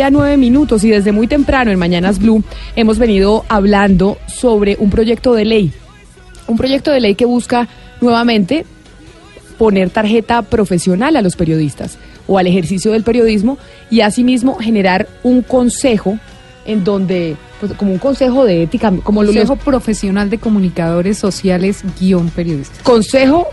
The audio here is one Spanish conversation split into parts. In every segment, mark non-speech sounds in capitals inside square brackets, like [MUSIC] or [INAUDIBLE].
Ya nueve minutos y desde muy temprano en Mañanas Blue hemos venido hablando sobre un proyecto de ley. Un proyecto de ley que busca nuevamente poner tarjeta profesional a los periodistas o al ejercicio del periodismo y asimismo generar un consejo en donde, pues, como un consejo de ética, como lo Consejo Profesional de Comunicadores Sociales guion periodistas. Consejo,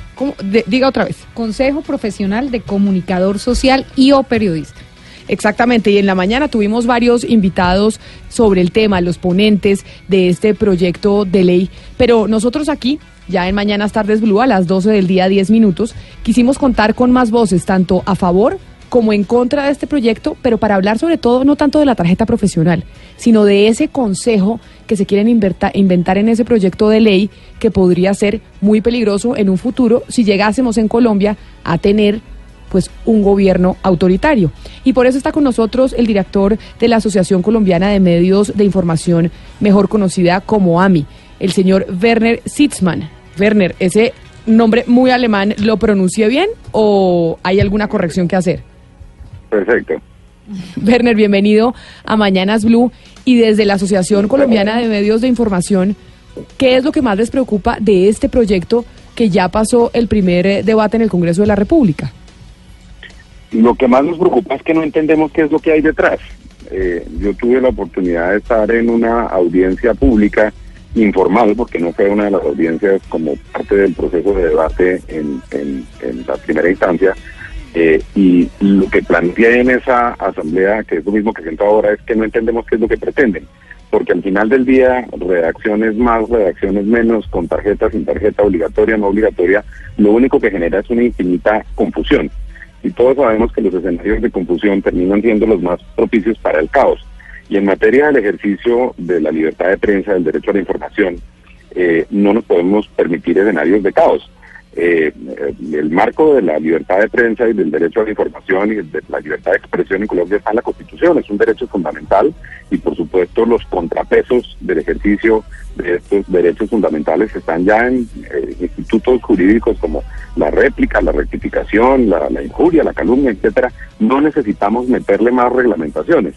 diga otra vez. Consejo Profesional de Comunicador Social y o Periodista. Exactamente, y en la mañana tuvimos varios invitados sobre el tema, los ponentes de este proyecto de ley, pero nosotros aquí, ya en Mañanas Tardes Blue, a las 12 del día 10 minutos, quisimos contar con más voces, tanto a favor como en contra de este proyecto, pero para hablar sobre todo no tanto de la tarjeta profesional, sino de ese consejo que se quieren inventar en ese proyecto de ley que podría ser muy peligroso en un futuro si llegásemos en Colombia a tener pues un gobierno autoritario. Y por eso está con nosotros el director de la Asociación Colombiana de Medios de Información, mejor conocida como AMI, el señor Werner Sitzmann. Werner, ese nombre muy alemán, ¿lo pronuncié bien o hay alguna corrección que hacer? Perfecto. Werner, bienvenido a Mañanas Blue y desde la Asociación Colombiana de Medios de Información, ¿qué es lo que más les preocupa de este proyecto que ya pasó el primer eh, debate en el Congreso de la República? Lo que más nos preocupa es que no entendemos qué es lo que hay detrás. Eh, yo tuve la oportunidad de estar en una audiencia pública informal, porque no fue una de las audiencias como parte del proceso de debate en, en- en la primera instancia. eh, y lo que planteé en esa asamblea, que es lo mismo que siento ahora, es que no entendemos qué es lo que pretenden. Porque al final del día, redacciones más, redacciones menos, con tarjeta, sin tarjeta, obligatoria, no obligatoria, lo único que genera es una infinita confusión. Y todos sabemos que los escenarios de confusión terminan siendo los más propicios para el caos. Y en materia del ejercicio de la libertad de prensa, del derecho a la información, eh, no nos podemos permitir escenarios de caos. Eh, el marco de la libertad de prensa y del derecho a la información y de la libertad de expresión en Colombia está en la Constitución, es un derecho fundamental y por supuesto los contrapesos del ejercicio de estos derechos fundamentales están ya en eh, institutos jurídicos como la réplica, la rectificación, la, la injuria, la calumnia, etcétera. No necesitamos meterle más reglamentaciones.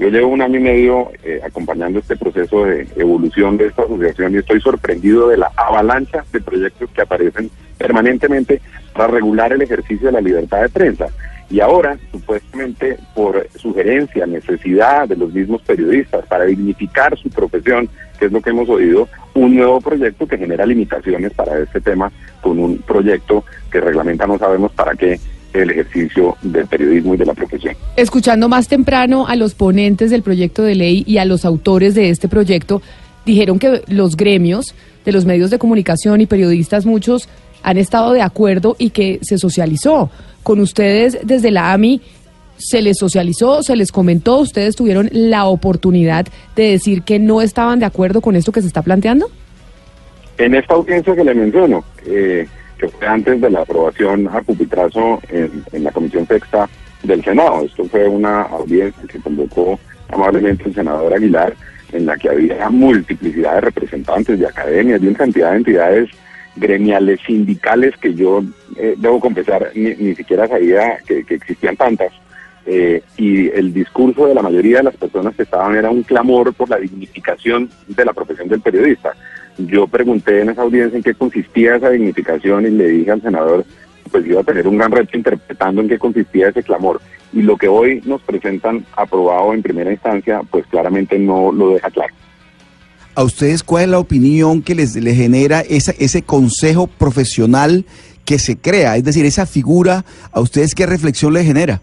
Yo llevo un año y medio eh, acompañando este proceso de evolución de esta asociación y estoy sorprendido de la avalancha de proyectos que aparecen permanentemente para regular el ejercicio de la libertad de prensa. Y ahora, supuestamente, por sugerencia, necesidad de los mismos periodistas para dignificar su profesión, que es lo que hemos oído, un nuevo proyecto que genera limitaciones para este tema, con un proyecto que reglamenta no sabemos para qué el ejercicio del periodismo y de la profesión. Escuchando más temprano a los ponentes del proyecto de ley y a los autores de este proyecto, dijeron que los gremios de los medios de comunicación y periodistas, muchos han estado de acuerdo y que se socializó. Con ustedes desde la AMI, ¿se les socializó, se les comentó? ¿Ustedes tuvieron la oportunidad de decir que no estaban de acuerdo con esto que se está planteando? En esta audiencia que le menciono, eh, que fue antes de la aprobación a pupitrazo en, en la Comisión Sexta del Senado, esto fue una audiencia que convocó amablemente el senador Aguilar, en la que había multiplicidad de representantes de academias, de una cantidad de entidades gremiales, sindicales, que yo eh, debo confesar, ni, ni siquiera sabía que, que existían tantas. Eh, y el discurso de la mayoría de las personas que estaban era un clamor por la dignificación de la profesión del periodista. Yo pregunté en esa audiencia en qué consistía esa dignificación y le dije al senador pues iba a tener un gran reto interpretando en qué consistía ese clamor. Y lo que hoy nos presentan aprobado en primera instancia, pues claramente no lo deja claro. ¿A ustedes cuál es la opinión que les, les genera esa, ese consejo profesional que se crea? Es decir, esa figura, ¿a ustedes qué reflexión les genera?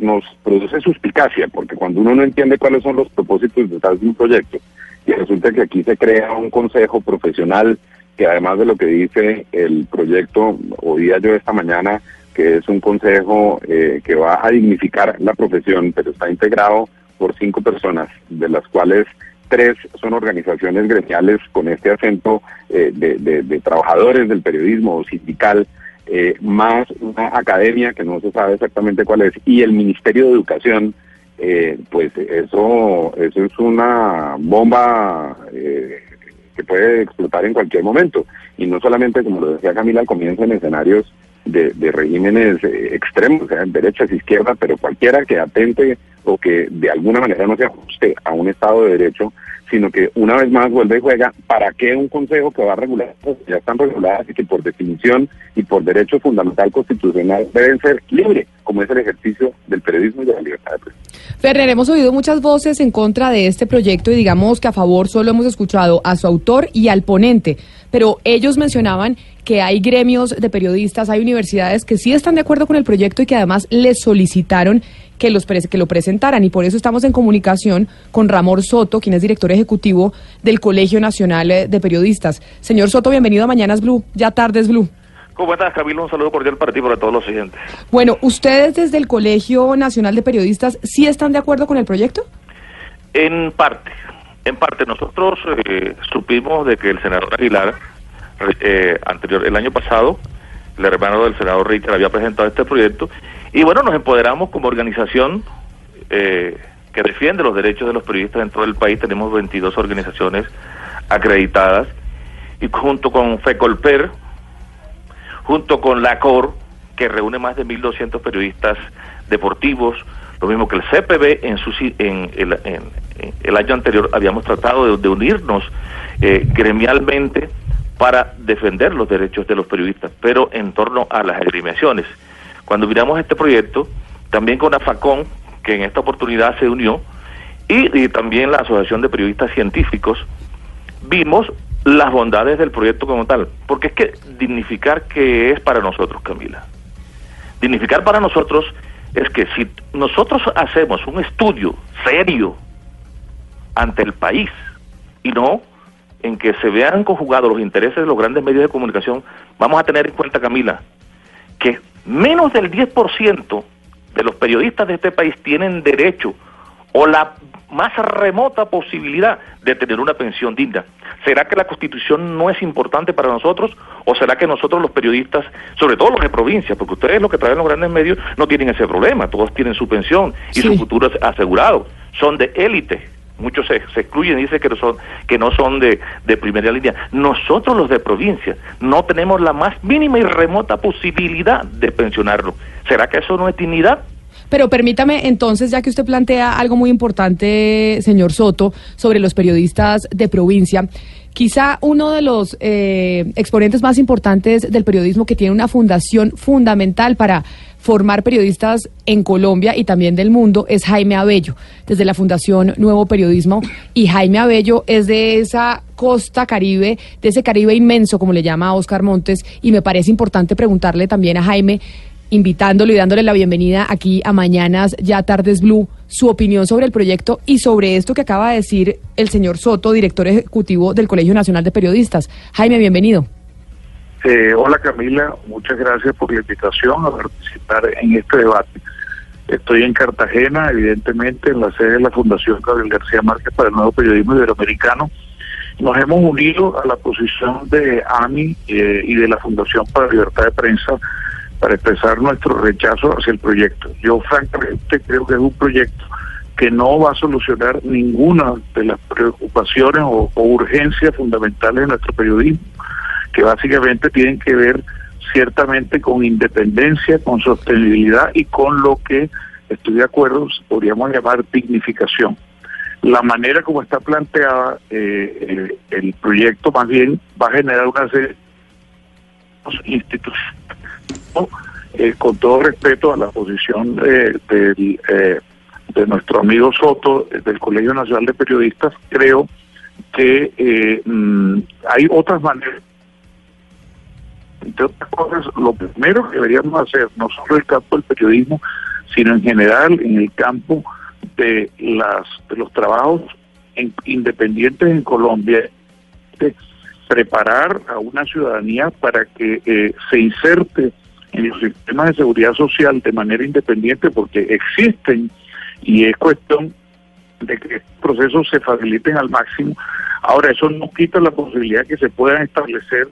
nos produce suspicacia, porque cuando uno no entiende cuáles son los propósitos detrás de un proyecto, y resulta que aquí se crea un consejo profesional que además de lo que dice el proyecto, oía yo esta mañana, que es un consejo eh, que va a dignificar la profesión, pero está integrado por cinco personas, de las cuales tres son organizaciones gremiales con este acento eh, de, de- trabajadores del periodismo o sindical, eh, más una academia que no se sabe exactamente cuál es, y el Ministerio de Educación, eh, pues eso, eso es una bomba eh, que puede explotar en cualquier momento. Y no solamente, como lo decía Camila al comienzo, en escenarios de, de regímenes eh, extremos, o sea, derechas, izquierdas, pero cualquiera que atente o que de alguna manera no se ajuste a un Estado de Derecho, sino que una vez más vuelve y juega, ¿para qué un consejo que va a regular cosas que ya están reguladas y que por definición y por derecho fundamental constitucional deben ser libres, como es el ejercicio del periodismo y de la libertad de prensa? Ferrer, hemos oído muchas voces en contra de este proyecto y digamos que a favor solo hemos escuchado a su autor y al ponente, pero ellos mencionaban que hay gremios de periodistas, hay universidades que sí están de acuerdo con el proyecto y que además les solicitaron que, los que lo presentaran y por eso estamos en comunicación con Ramón Soto, quien es director ejecutivo del Colegio Nacional eh, de Periodistas. Señor Soto, bienvenido a Mañanas Blue, ya tardes Blue. ¿Cómo estás, Camilo? Un saludo cordial para ti y para todos los siguientes. Bueno, ¿ustedes desde el Colegio Nacional de Periodistas sí están de acuerdo con el proyecto? En parte, en parte. Nosotros eh, supimos de que el senador Aguilar, eh, anterior, el año pasado, el hermano del senador Richard había presentado este proyecto y bueno, nos empoderamos como organización eh, que defiende los derechos de los periodistas dentro del país. Tenemos 22 organizaciones acreditadas y junto con FECOLPER, junto con la COR, que reúne más de 1.200 periodistas deportivos, lo mismo que el CPB en, su, en, el, en, el año anterior habíamos tratado de, unirnos eh, gremialmente para defender los derechos de los periodistas, pero en torno a las agremiaciones. Cuando miramos este proyecto, también con AFACON, que en esta oportunidad se unió, y, también la Asociación de Periodistas Científicos, vimos las bondades del proyecto como tal. Porque es que dignificar que es para nosotros, Camila. Dignificar para nosotros es que si nosotros hacemos un estudio serio ante el país y no en que se vean conjugados los intereses de los grandes medios de comunicación, vamos a tener en cuenta, Camila, que menos del 10% de los periodistas de este país tienen derecho o la más remota posibilidad de tener una pensión digna. ¿Será que la constitución no es importante para nosotros o será que nosotros los periodistas, sobre todo los de provincia, porque ustedes los que traen los grandes medios no tienen ese problema, todos tienen su pensión y su futuro asegurado, son de élite muchos se, excluyen y dicen que no son, que no son de, de primera línea. Nosotros los de provincia no tenemos la más mínima y remota posibilidad de pensionarlo. ¿Será que eso no es dignidad? Pero permítame entonces, ya que usted plantea algo muy importante, señor Soto, sobre los periodistas de provincia, quizá uno de los eh, exponentes más importantes del periodismo que tiene una fundación fundamental para formar periodistas en Colombia y también del mundo es Jaime Abello, desde la Fundación Nuevo Periodismo. Y Jaime Abello es de esa costa caribe, de ese caribe inmenso, como le llama Oscar Montes, y me parece importante preguntarle también a Jaime, invitándolo y dándole la bienvenida aquí a Mañanas Ya Tardes Blue, su opinión sobre el proyecto y sobre esto que acaba de decir el señor Soto, director ejecutivo del Colegio Nacional de Periodistas. Jaime, bienvenido. Eh, hola Camila, muchas gracias por la invitación a participar en este debate. Estoy en Cartagena, evidentemente, en la sede de la Fundación Gabriel García Márquez para el Nuevo Periodismo Iberoamericano. Nos hemos unido a la posición de AMI eh, y de la Fundación para la Libertad de Prensa para expresar nuestro rechazo hacia el proyecto. Yo francamente creo que es un proyecto que no va a solucionar ninguna de las preocupaciones o urgencias fundamentales de nuestro periodismo que básicamente tienen que ver ciertamente con independencia, con sostenibilidad y con lo que, estoy de acuerdo, podríamos llamar dignificación. La manera como está planteada eh, el, proyecto más bien va a generar una serie de instituciones, eh, con todo respeto a la posición eh, de nuestro amigo Soto del Colegio Nacional de Periodistas, creo que mm, hay otras maneras entre otras cosas, lo primero que deberíamos hacer, no solo en el campo del periodismo, sino en general en el campo de, las, de los trabajos independientes en Colombia, de preparar a una ciudadanía para que eh, se inserte en los sistemas de seguridad social de manera independiente, porque existen y es cuestión de que estos procesos se faciliten al máximo. Ahora, eso no quita la posibilidad que se puedan establecer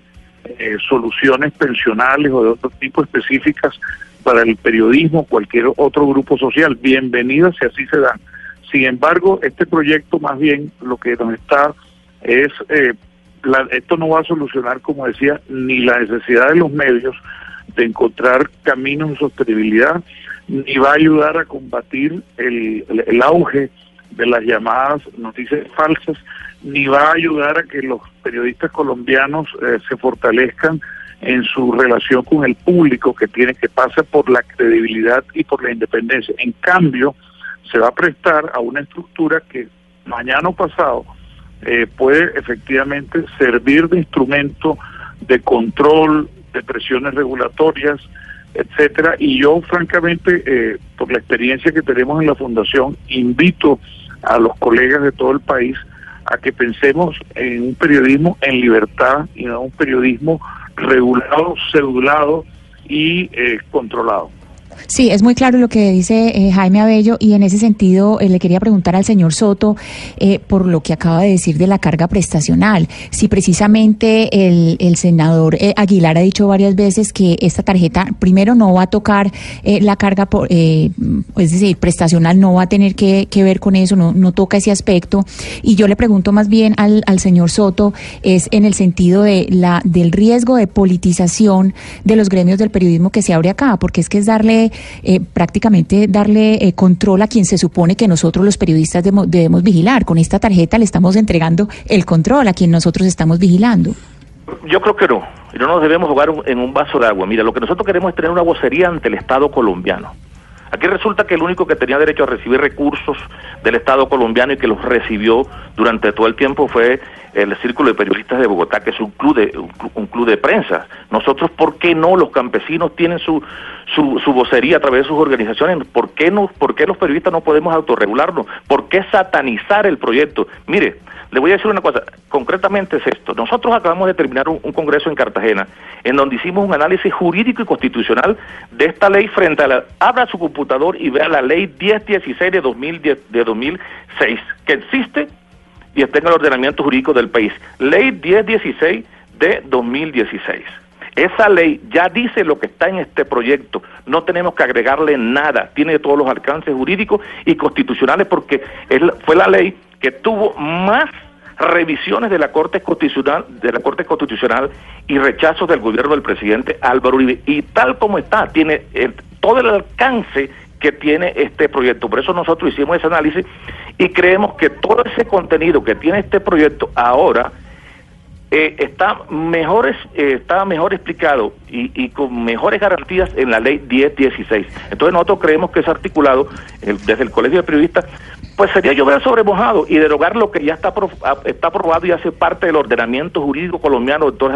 eh, soluciones pensionales o de otro tipo específicas para el periodismo, cualquier otro grupo social. Bienvenidas si así se dan. Sin embargo, este proyecto más bien lo que nos está es, eh, esto no va a solucionar, como decía, ni la necesidad de los medios de encontrar caminos de sostenibilidad, ni va a ayudar a combatir el auge de las llamadas noticias falsas, ni va a ayudar a que los periodistas colombianos eh, se fortalezcan en su relación con el público que tiene que pasar por la credibilidad y por la independencia. En cambio, se va a prestar a una estructura que mañana o pasado eh, puede efectivamente servir de instrumento de control, de presiones regulatorias, etcétera. Y yo, francamente, eh, por la experiencia que tenemos en la Fundación, invito a los colegas de todo el país a que pensemos en un periodismo en libertad y no un periodismo regulado, cedulado y eh, controlado. Sí, es muy claro lo que dice eh, Jaime Abello y en ese sentido eh, le quería preguntar al señor Soto eh, por lo que acaba de decir de la carga prestacional. Si precisamente el, el senador Aguilar ha dicho varias veces que esta tarjeta primero no va a tocar la carga, por, es decir, prestacional no va a tener que, que, ver con eso, no, no toca ese aspecto. Y yo le pregunto más bien al, al señor Soto es en el sentido de la del riesgo de politización de los gremios del periodismo que se abre acá, porque es que es darle eh, prácticamente darle eh, control a quien se supone que nosotros los periodistas debemos, vigilar. Con esta tarjeta le estamos entregando el control a quien nosotros estamos vigilando. Yo creo que no. No nos debemos jugar en un vaso de agua. Mira, lo que nosotros queremos es tener una vocería ante el Estado colombiano. Aquí resulta que el único que tenía derecho a recibir recursos del Estado colombiano y que los recibió durante todo el tiempo fue el Círculo de Periodistas de Bogotá, que es un club de, un, club de prensa. Nosotros, ¿por qué no? Los campesinos tienen su, su, su, vocería a través de sus organizaciones. ¿Por qué, no, ¿Por qué los periodistas no podemos autorregularnos? ¿Por qué satanizar el proyecto? Mire, le voy a decir una cosa, concretamente es esto. Nosotros acabamos de terminar un, congreso en Cartagena, en donde hicimos un análisis jurídico y constitucional de esta ley frente a la... Abra su computador y vea la ley 1016 de, 2010, de 2006, que existe y está en el ordenamiento jurídico del país. Ley 1016 de 2016. Esa ley ya dice lo que está en este proyecto. No tenemos que agregarle nada. Tiene todos los alcances jurídicos y constitucionales porque fue la ley que tuvo más revisiones de la Corte Constitucional, de la Corte Constitucional y rechazos del gobierno del presidente Álvaro Uribe. Y tal como está, tiene todo el alcance que tiene este proyecto. Por eso nosotros hicimos ese análisis y creemos que todo ese contenido que tiene este proyecto ahora eh, está mejor eh, está mejor explicado y, y, con mejores garantías en la ley 1016. Entonces nosotros creemos que es articulado desde el Colegio de Periodistas pues sería llover sobre mojado y derogar lo que ya está está aprobado y hace parte del ordenamiento jurídico colombiano, doctor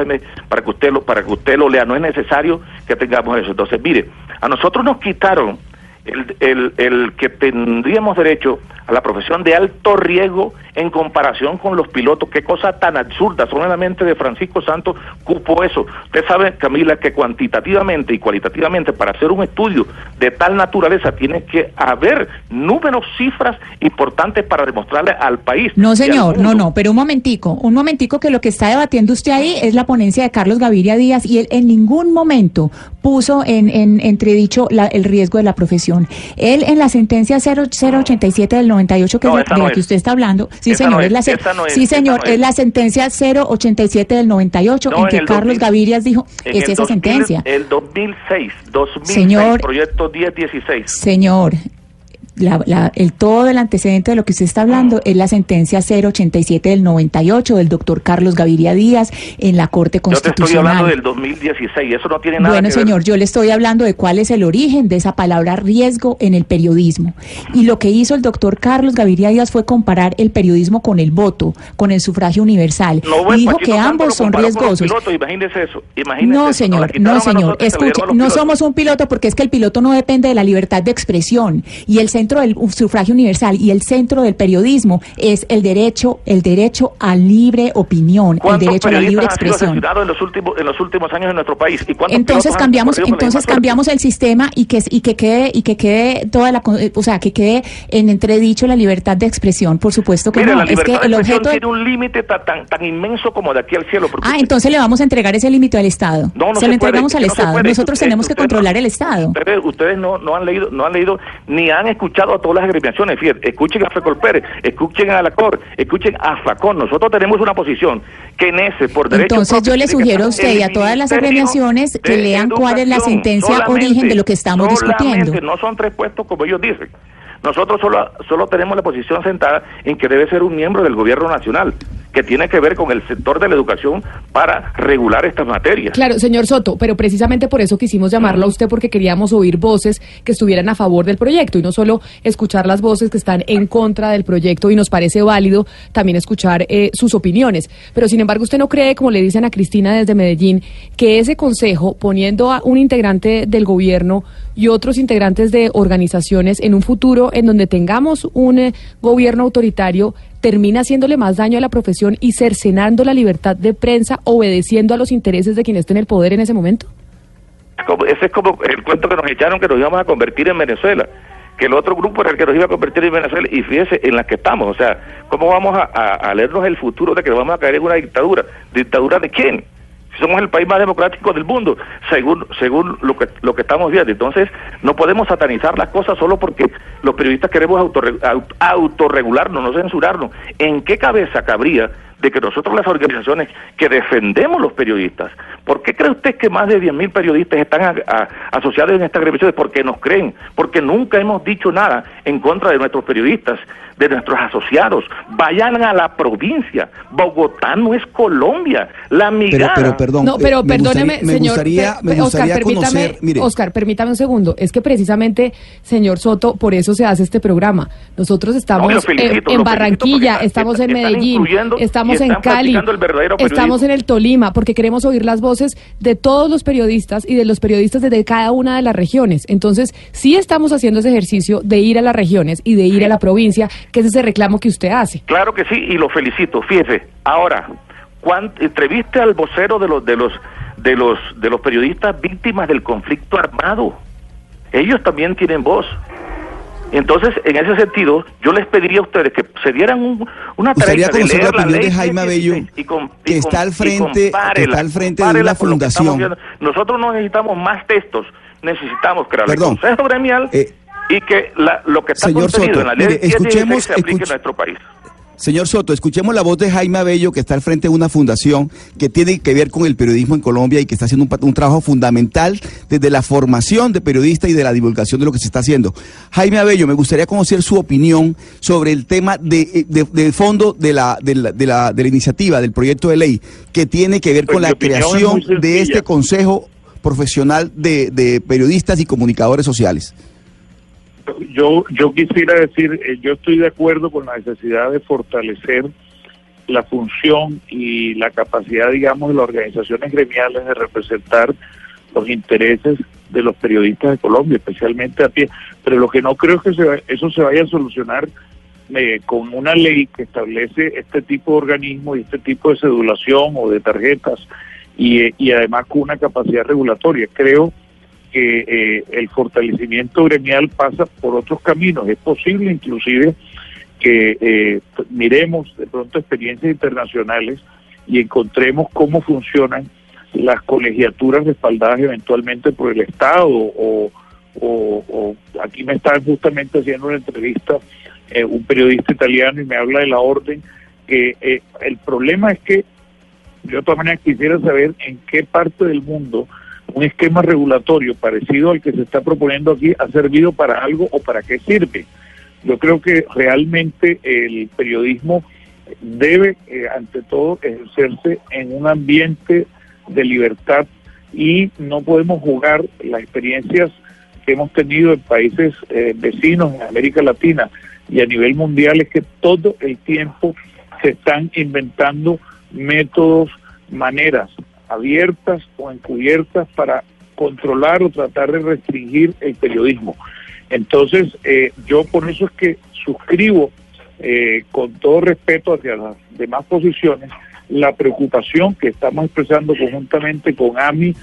para que usted lo, para que usted lo lea, no es necesario que tengamos eso. Entonces, mire, a nosotros nos quitaron el, el, el que tendríamos derecho a la profesión de alto riesgo en comparación con los pilotos. Qué cosa tan absurda. Solamente de Francisco Santos cupo eso. Usted sabe, Camila, que cuantitativamente y cualitativamente para hacer un estudio de tal naturaleza tiene que haber números, cifras importantes para demostrarle al país. No, señor, no, no, pero un momentico, un momentico que lo que está debatiendo usted ahí es la ponencia de Carlos Gaviria Díaz y él en ningún momento puso en, en entredicho la, el riesgo de la profesión. Él en la sentencia 0087 del 98 que de la que usted está hablando, sí señor, es, la sí señor, es. la sentencia 087 del 98 en que Carlos Gavirias dijo, es esa sentencia. El 2006, 2006, señor, proyecto 1016. Señor, la, el todo el antecedente de lo que usted está hablando es la sentencia 087 del 98 del doctor Carlos Gaviria Díaz en la Corte Constitucional. Yo te estoy hablando del 2016, eso no tiene nada bueno, señor, yo le estoy hablando de cuál es el origen de esa palabra riesgo en el periodismo. Y lo que hizo el doctor Carlos Gaviria Díaz fue comparar el periodismo con el voto, con el sufragio universal. y dijo que ambos son riesgosos. imagínese eso, no, señor, no, señor. Escuche, no somos un piloto porque es que el piloto no depende de la libertad de expresión y el centro del sufragio universal y el centro del periodismo es el derecho, el derecho a libre opinión, el derecho a la libre expresión. En los últimos, en los últimos años en nuestro país. entonces cambiamos, entonces cambiamos el sistema y que y que quede y que quede toda la, o sea, que quede en entredicho la libertad de expresión. Por supuesto que no. es que el objeto tiene un límite tan, tan inmenso como de aquí al cielo. Ah, entonces le vamos a entregar ese límite al Estado. No, se, lo entregamos al Estado. Nosotros tenemos que controlar el Estado. Ustedes, ustedes no, no han leído, no han leído ni han escuchado escuchado a todas las agremiaciones, fíjate, escuchen a Fecol Pérez, escuchen a la COR, escuchen a FACON. Nosotros tenemos una posición que en ese, por derecho Entonces yo le propio, tiene que sugiero a usted y a todas las agremiaciones que lean cuál es la sentencia origen de lo que estamos discutiendo. No son tres puestos como ellos dicen. Nosotros solo, solo tenemos la posición sentada en que debe ser un miembro del gobierno nacional, que tiene que ver con el sector de la educación para regular estas materias. Claro, señor Soto, pero precisamente por eso quisimos llamarlo a usted porque queríamos oír voces que estuvieran a favor del proyecto y no solo escuchar las voces que están en contra del proyecto y nos parece válido también escuchar eh, sus opiniones. Pero sin embargo, usted no cree, como le dicen a Cristina desde Medellín, que ese consejo, poniendo a un integrante del gobierno y otros integrantes de organizaciones en un futuro en donde tengamos un eh, gobierno autoritario, termina haciéndole más daño a la profesión y cercenando la libertad de prensa, obedeciendo a los intereses de quien esté en el poder en ese momento? Como- ese es como el cuento que nos echaron que nos íbamos a convertir en Venezuela, que el otro grupo era el que nos iba a convertir en Venezuela, y fíjese en la que estamos, o sea, ¿cómo vamos a, leernos el futuro de que vamos a caer en una dictadura? ¿Dictadura de quién? Somos el país más democrático del mundo, según según lo que lo que estamos viendo. Entonces, no podemos satanizar las cosas solo porque los periodistas queremos autorre- au- autorregularnos, no censurarnos. ¿En qué cabeza cabría de que nosotros las organizaciones que defendemos los periodistas, ¿por qué cree usted que más de 10.000 periodistas están asociados en estas agremiaciones? Porque nos creen, porque nunca hemos dicho nada en contra de nuestros periodistas, de nuestros asociados. Vayan a la provincia. Bogotá no es Colombia. La migrada... pero perdón. No, eh, pero me perdóneme, gustaría- me señor. gustaría, me gustaría Oscar, permítame, conocer, mire, Oscar, permítame un segundo. Es que precisamente, señor Soto, por eso se hace este programa. Nosotros estamos No, en- en, Barranquilla, estamos en Medellín, estamos en Cali, estamos en el Tolima, porque queremos oír las voces de todos los periodistas y de los periodistas desde cada una de las regiones. Entonces, sí estamos haciendo ese ejercicio de ir a las regiones y de ir a la provincia, que es ese reclamo que usted hace. Claro que sí, y lo felicito. Fíjese, ahora, cuan- entreviste al vocero de los de los de los de los periodistas víctimas del conflicto armado. Ellos también tienen voz. Entonces, en ese sentido, yo les pediría a ustedes que se dieran un- una tarea de la leer la opinión ley de Jaime 116 Abello, que está al frente- que está al frente de una fundación. Nosotros no necesitamos más textos, necesitamos crear el Perdón. Consejo Gremial Eh, y que la- lo que está señor contenido Soto, en la ley mire, 116 escuchemos- se aplique escuch- en nuestro país. Señor Soto, escuchemos la voz de Jaime Abello, que está al frente de una fundación que tiene que ver con el periodismo en Colombia y que está haciendo un, trabajo fundamental desde la formación de periodistas y de la divulgación de lo que se está haciendo. Jaime Abello, me gustaría conocer su opinión sobre el tema de, de- del fondo de la, de, la, de la- de la iniciativa, del proyecto de ley, que tiene que ver Pues con la es creación de este Consejo Profesional de, de Periodistas y Comunicadores Sociales. Yo, yo quisiera decir, eh, yo estoy de acuerdo con la necesidad de fortalecer la función y la capacidad, digamos, de las organizaciones gremiales de representar los intereses de los periodistas de Colombia, especialmente a pie. Pero lo que no creo es que se eso se vaya a solucionar eh, con una ley que establece este tipo de organismo y este tipo de cedulación o de tarjetas y, eh, y además con una capacidad regulatoria. Creo que eh, el fortalecimiento gremial pasa por otros caminos. Es posible inclusive que eh, miremos de pronto experiencias internacionales y encontremos cómo funcionan las colegiaturas respaldadas eventualmente por el Estado o, o- o aquí me están justamente haciendo una entrevista eh, un periodista italiano y me habla de la orden que eh, el problema es que yo de todas maneras quisiera saber en qué parte del mundo un esquema regulatorio parecido al que se está proponiendo aquí ha servido para algo o para qué sirve. Yo creo que realmente el periodismo debe, eh, ante todo, ejercerse en un ambiente de libertad y no podemos jugar las experiencias que hemos tenido en países eh, vecinos en América Latina y a nivel mundial es que todo el tiempo se están inventando métodos, maneras abiertas o encubiertas para controlar o tratar de restringir el periodismo. Entonces, eh, yo por eso es que suscribo eh, con todo respeto hacia las demás posiciones la preocupación que estamos expresando conjuntamente con AMI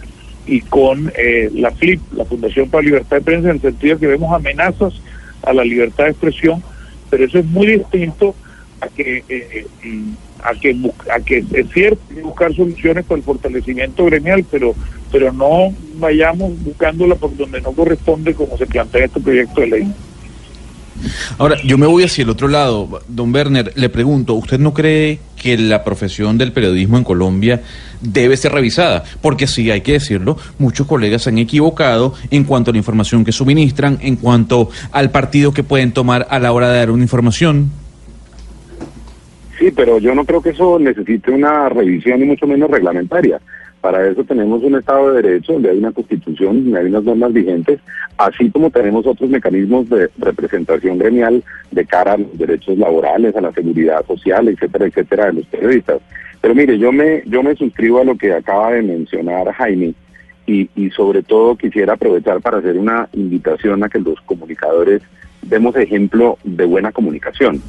y con eh, la FLIP, la Fundación para Libertad de Prensa, en el sentido de que vemos amenazas a la libertad de expresión, pero eso es muy distinto a que eh, mm, a que a que es cierto buscar soluciones para el fortalecimiento gremial, pero pero no vayamos buscándola por donde no corresponde como se plantea este proyecto de ley. Ahora, yo me voy hacia el otro lado. Don Werner, le pregunto, ¿usted no cree que la profesión del periodismo en Colombia debe ser revisada? Porque sí, hay que decirlo, muchos colegas se han equivocado en cuanto a la información que suministran, en cuanto al partido que pueden tomar a la hora de dar una información. Sí, pero yo no creo que eso necesite una revisión y mucho menos reglamentaria. Para eso tenemos un Estado de Derecho, donde hay una constitución, donde hay unas normas vigentes, así como tenemos otros mecanismos de representación gremial de cara a los derechos laborales, a la seguridad social, etcétera, etcétera, de los periodistas. Pero mire, yo me, yo me suscribo a lo que acaba de mencionar Jaime y, y sobre todo quisiera aprovechar para hacer una invitación a que los comunicadores demos ejemplo de buena comunicación.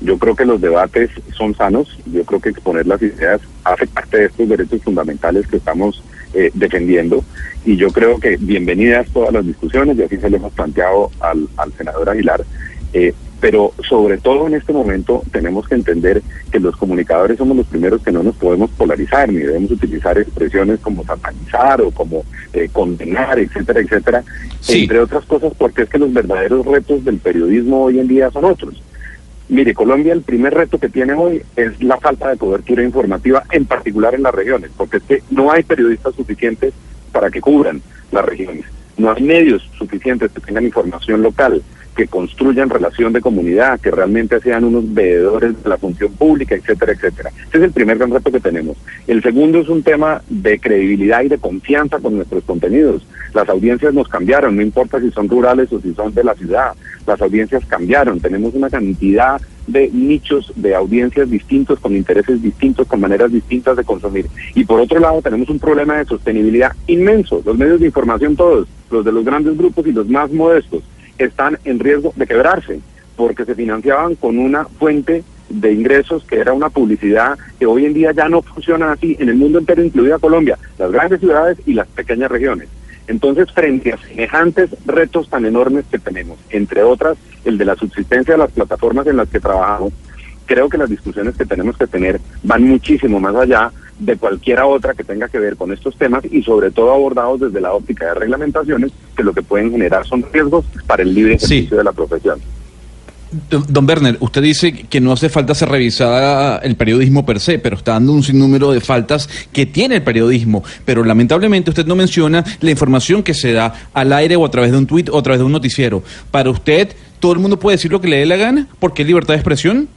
Yo creo que los debates son sanos, yo creo que exponer las ideas hace parte de estos derechos fundamentales que estamos eh, defendiendo y yo creo que bienvenidas todas las discusiones y así se le hemos planteado al, al senador Aguilar. Eh, pero sobre todo en este momento tenemos que entender que los comunicadores somos los primeros que no nos podemos polarizar ni debemos utilizar expresiones como satanizar o como eh, condenar, etcétera, etcétera, Sí. entre otras cosas porque es que los verdaderos retos del periodismo hoy en día son otros. Mire, Colombia el primer reto que tiene hoy es la falta de cobertura informativa, en particular en las regiones, porque es que no hay periodistas suficientes para que cubran las regiones. No hay medios suficientes que tengan información local, que construyan relación de comunidad, que realmente sean unos veedores de la función pública, etcétera, etcétera. Ese es el primer gran reto que tenemos. El segundo es un tema de credibilidad y de confianza con nuestros contenidos. Las audiencias nos cambiaron, no importa si son rurales o si son de la ciudad. Las audiencias cambiaron. Tenemos una cantidad de nichos de audiencias distintos, con intereses distintos, con maneras distintas de consumir. Y por otro lado, tenemos un problema de sostenibilidad inmenso. Los medios de información todos, los de los grandes grupos y los más modestos, están en riesgo de quebrarse porque se financiaban con una fuente de ingresos que era una publicidad que hoy en día ya no funciona así en el mundo entero, incluida Colombia, las grandes ciudades y las pequeñas regiones. Entonces, frente a semejantes retos tan enormes que tenemos, entre otras el de la subsistencia de las plataformas en las que trabajamos, creo que las discusiones que tenemos que tener van muchísimo más allá de cualquiera otra que tenga que ver con estos temas y sobre todo abordados desde la óptica de reglamentaciones que lo que pueden generar son riesgos para el libre ejercicio Sí. de la profesión. Don don Werner, usted dice que no hace falta ser revisada el periodismo per se, pero está dando un sinnúmero de faltas que tiene el periodismo. Pero lamentablemente usted no menciona la información que se da al aire o a través de un tuit o a través de un noticiero. Para usted, ¿todo el mundo puede decir lo que le dé la gana? ¿Porque es libertad de expresión?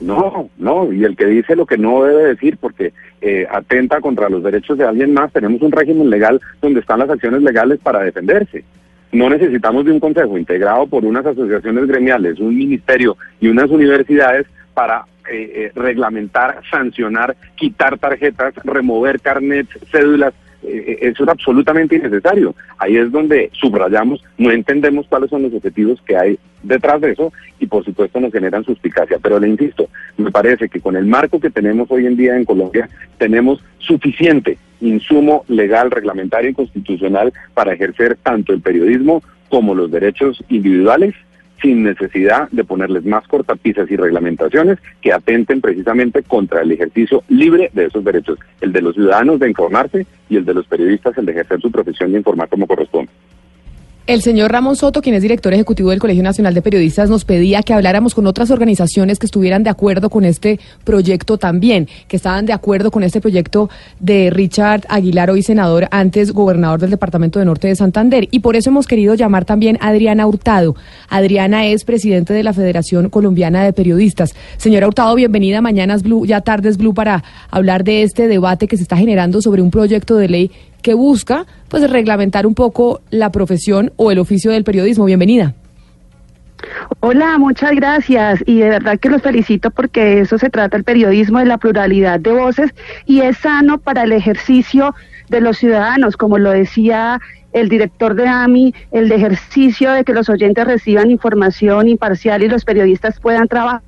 No, no, y el que dice lo que no debe decir porque eh, atenta contra los derechos de alguien más, tenemos un régimen legal donde están las acciones legales para defenderse. No necesitamos de un consejo integrado por unas asociaciones gremiales, un ministerio y unas universidades para eh, eh, reglamentar, sancionar, quitar tarjetas, remover carnets, cédulas. Eh, eh, eso es absolutamente innecesario. Ahí es donde subrayamos, no entendemos cuáles son los objetivos que hay detrás de eso y por supuesto nos generan suspicacia. Pero le insisto, me parece que con el marco que tenemos hoy en día en Colombia tenemos suficiente insumo legal, reglamentario y constitucional para ejercer tanto el periodismo como los derechos individuales sin necesidad de ponerles más cortapisas y reglamentaciones que atenten precisamente contra el ejercicio libre de esos derechos, el de los ciudadanos de informarse y el de los periodistas el de ejercer su profesión de informar como corresponde. El señor Ramón Soto, quien es director ejecutivo del Colegio Nacional de Periodistas, nos pedía que habláramos con otras organizaciones que estuvieran de acuerdo con este proyecto también, que estaban de acuerdo con este proyecto de Richard Aguilar, hoy senador, antes gobernador del Departamento de Norte de Santander. Y por eso hemos querido llamar también a Adriana Hurtado. Adriana es presidente de la Federación Colombiana de Periodistas. Señora Hurtado, bienvenida a Mañanas Blue, ya tardes Blue, para hablar de este debate que se está generando sobre un proyecto de ley que busca pues reglamentar un poco la profesión o el oficio del periodismo. Bienvenida. Hola, muchas gracias y de verdad que los felicito porque eso se trata el periodismo, de la pluralidad de voces y es sano para el ejercicio de los ciudadanos, como lo decía el director de AMI, el ejercicio de que los oyentes reciban información imparcial y los periodistas puedan trabajar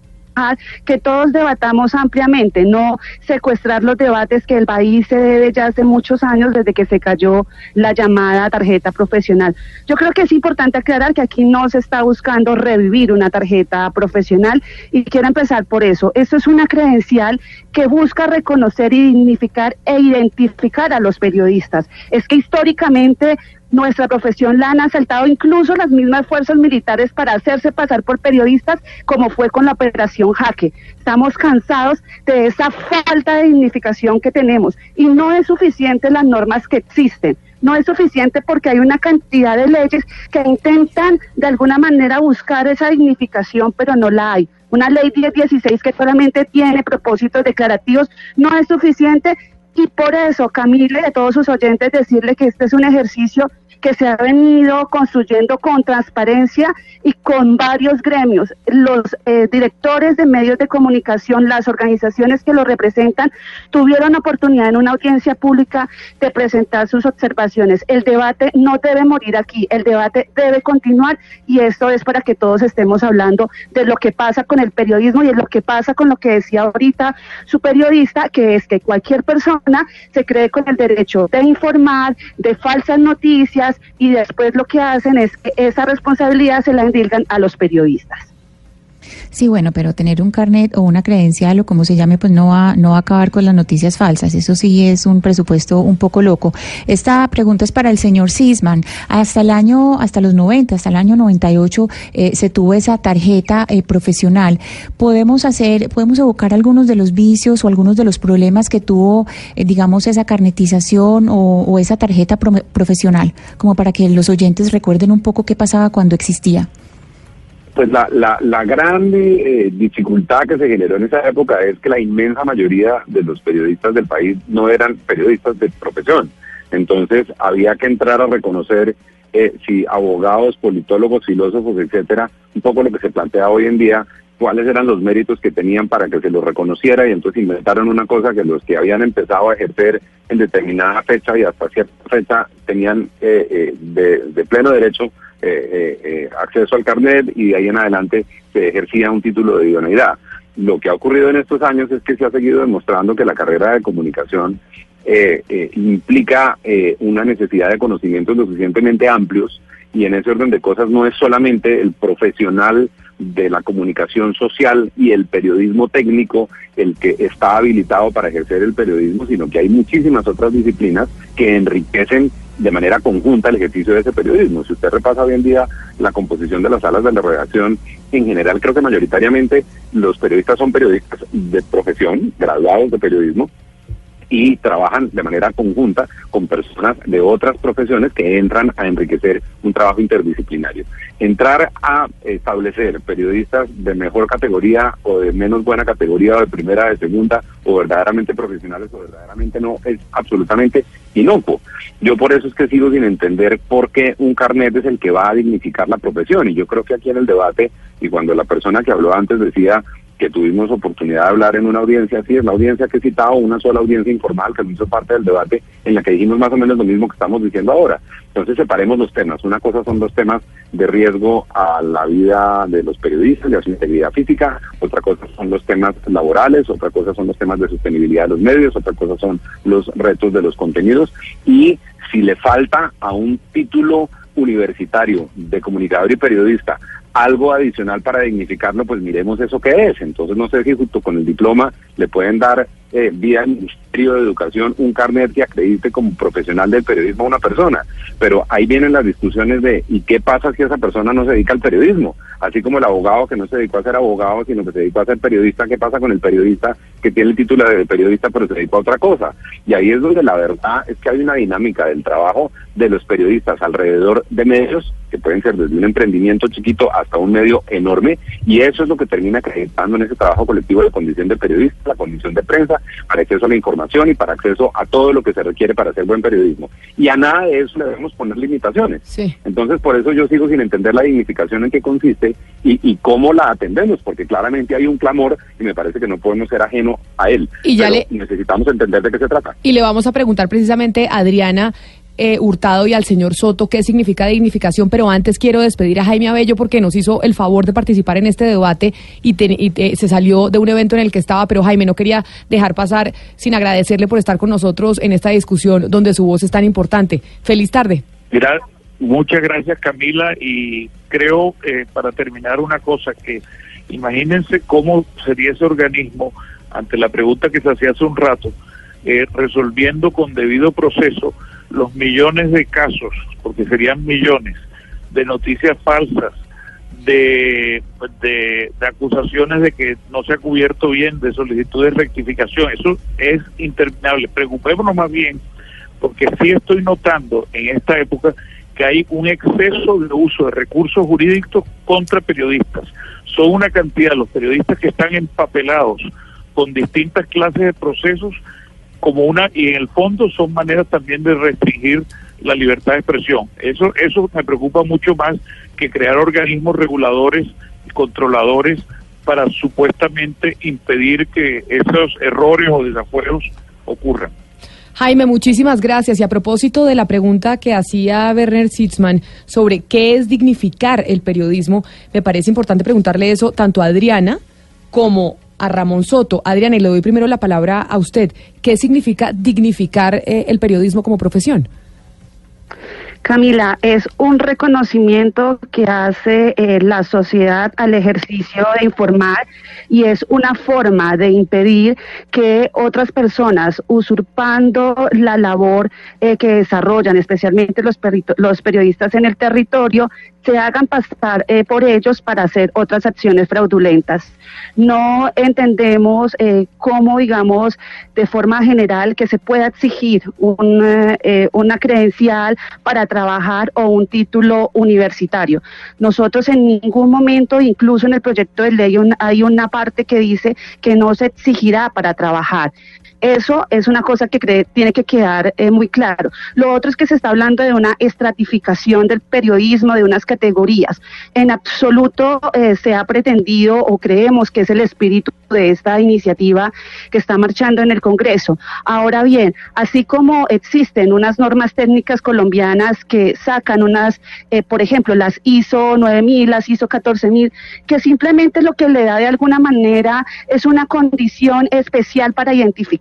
que todos debatamos ampliamente, no secuestrar los debates que el país se debe ya hace muchos años desde que se cayó la llamada tarjeta profesional. Yo creo que es importante aclarar que aquí no se está buscando revivir una tarjeta profesional y quiero empezar por eso. Esto es una credencial que busca reconocer y dignificar e identificar a los periodistas. Es que históricamente nuestra profesión la han asaltado incluso las mismas fuerzas militares para hacerse pasar por periodistas, como fue con la operación Jaque. Estamos cansados de esa falta de dignificación que tenemos y no es suficiente las normas que existen. No es suficiente porque hay una cantidad de leyes que intentan de alguna manera buscar esa dignificación, pero no la hay. Una ley 1016 que solamente tiene propósitos declarativos no es suficiente y por eso, Camila y a todos sus oyentes, decirle que este es un ejercicio que se ha venido construyendo con transparencia y con varios gremios. Los eh, directores de medios de comunicación, las organizaciones que lo representan, tuvieron oportunidad en una audiencia pública de presentar sus observaciones. El debate no debe morir aquí, el debate debe continuar y esto es para que todos estemos hablando de lo que pasa con el periodismo y de lo que pasa con lo que decía ahorita su periodista, que es que cualquier persona se cree con el derecho de informar, de falsas noticias, y después lo que hacen es que esa responsabilidad se la endilgan a los periodistas. Sí, bueno, pero tener un carnet o una credencial o como se llame, pues no va, no va a acabar con las noticias falsas. Eso sí es un presupuesto un poco loco. Esta pregunta es para el señor Sisman. Hasta el año, hasta los 90, hasta el año 98, eh, se tuvo esa tarjeta eh, profesional. ¿Podemos hacer, podemos evocar algunos de los vicios o algunos de los problemas que tuvo, eh, digamos, esa carnetización o, esa tarjeta pro- profesional? Como para que los oyentes recuerden un poco qué pasaba cuando existía. Pues la, la, la gran eh, dificultad que se generó en esa época es que la inmensa mayoría de los periodistas del país no eran periodistas de profesión. Entonces había que entrar a reconocer eh, si abogados, politólogos, filósofos, etcétera, un poco lo que se plantea hoy en día, cuáles eran los méritos que tenían para que se los reconociera y entonces inventaron una cosa que los que habían empezado a ejercer en determinada fecha y hasta cierta fecha tenían eh, eh, de, de pleno derecho acceso al carnet y de ahí en adelante se ejercía un título de idoneidad. Lo que ha ocurrido en estos años es que se ha seguido demostrando que la carrera de comunicación eh, eh, implica eh, una necesidad de conocimientos lo suficientemente amplios y en ese orden de cosas no es solamente el profesional de la comunicación social y el periodismo técnico el que está habilitado para ejercer el periodismo, sino que hay muchísimas otras disciplinas que enriquecen de manera conjunta el ejercicio de ese periodismo. Si usted repasa hoy en día la composición de las salas de la redacción, en general creo que mayoritariamente los periodistas son periodistas de profesión, graduados de periodismo, y trabajan de manera conjunta con personas de otras profesiones que entran a enriquecer un trabajo interdisciplinario. Entrar a establecer periodistas de mejor categoría o de menos buena categoría o de primera, de segunda o verdaderamente profesionales o verdaderamente no es absolutamente inocuo. Yo por eso es que sigo sin entender por qué un carnet es el que va a dignificar la profesión y yo creo que aquí en el debate y cuando la persona que habló antes decía que tuvimos oportunidad de hablar en una audiencia así, es la audiencia que he citado, una sola audiencia informal que no hizo parte del debate, en la que dijimos más o menos lo mismo que estamos diciendo ahora. Entonces separemos los temas. Una cosa son los temas de riesgo a la vida de los periodistas, de su integridad física, otra cosa son los temas laborales, otra cosa son los temas de sostenibilidad de los medios, otra cosa son los retos de los contenidos y si le falta a un título universitario de comunicador y periodista algo adicional para dignificarlo, pues miremos eso que es. Entonces no sé si junto con el diploma le pueden dar eh, vía Ministerio de Educación un carnet que acredite como profesional del periodismo a una persona. Pero ahí vienen las discusiones de ¿y qué pasa si esa persona no se dedica al periodismo? Así como el abogado que no se dedicó a ser abogado, sino que se dedicó a ser periodista, ¿qué pasa con el periodista que tiene el título de periodista pero se dedicó a otra cosa? Y ahí es donde la verdad es que hay una dinámica del trabajo de los periodistas alrededor de medios que pueden ser desde un emprendimiento chiquito hasta un medio enorme, y eso es lo que termina acreditando en ese trabajo colectivo de condición de periodista, la condición de prensa, para acceso a la información y para acceso a todo lo que se requiere para hacer buen periodismo. Y a nada de eso le debemos poner limitaciones. Sí. Entonces, por eso yo sigo sin entender la dignificación en qué consiste y, y cómo la atendemos, porque claramente hay un clamor y me parece que no podemos ser ajeno a él. Y ya Pero le- necesitamos entender de qué se trata. Y le vamos a preguntar precisamente a Adriana eh, Hurtado y al señor Soto qué significa dignificación, pero antes quiero despedir a Jaime Abello porque nos hizo el favor de participar en este debate y, y te- se salió de un evento en el que estaba, pero Jaime no quería dejar pasar sin agradecerle por estar con nosotros en esta discusión donde su voz es tan importante. Feliz tarde. Muchas gracias Camila y creo eh, para terminar una cosa que imagínense cómo sería ese organismo ante la pregunta que se hacía hace un rato, eh, resolviendo con debido proceso los millones de casos, porque serían millones, de noticias falsas, de, de, de, acusaciones de que no se ha cubierto bien, de solicitudes de rectificación. Eso es interminable. Preocupémonos más bien, porque sí estoy notando en esta época que hay un exceso de uso de recursos jurídicos contra periodistas. Son una cantidad los periodistas que están empapelados con distintas clases de procesos como una y en el fondo son maneras también de restringir la libertad de expresión. Eso eso me preocupa mucho más que crear organismos reguladores y controladores para supuestamente impedir que esos errores o desafueros ocurran. Jaime, muchísimas gracias. Y a propósito de la pregunta que hacía Werner Sitzman sobre qué es dignificar el periodismo, me parece importante preguntarle eso tanto a Adriana como a Ramón Soto. Adriana, y le doy primero la palabra a usted. ¿Qué significa dignificar eh, el periodismo como profesión? Camila, es un reconocimiento que hace eh, la sociedad al ejercicio de informar y es una forma de impedir que otras personas, usurpando la labor eh, que desarrollan, especialmente los, los periodistas en el territorio, se hagan pasar eh, por ellos para hacer otras acciones fraudulentas. No entendemos eh, cómo, digamos, de forma general que se pueda exigir eh, una credencial para trabajar o un título universitario. Nosotros en ningún momento, incluso en el proyecto de ley, hay una parte que dice que no se exigirá para trabajar. Eso es una cosa que tiene que quedar eh, muy claro. Lo otro es que se está hablando de una estratificación del periodismo, de unas categorías. En absoluto eh, se ha pretendido o creemos que es el espíritu de esta iniciativa que está marchando en el Congreso. Ahora bien, así como existen unas normas técnicas colombianas que sacan unas, eh, por ejemplo, las ISO 9000, las ISO 14000, que simplemente lo que le da de alguna manera es una condición especial para identificar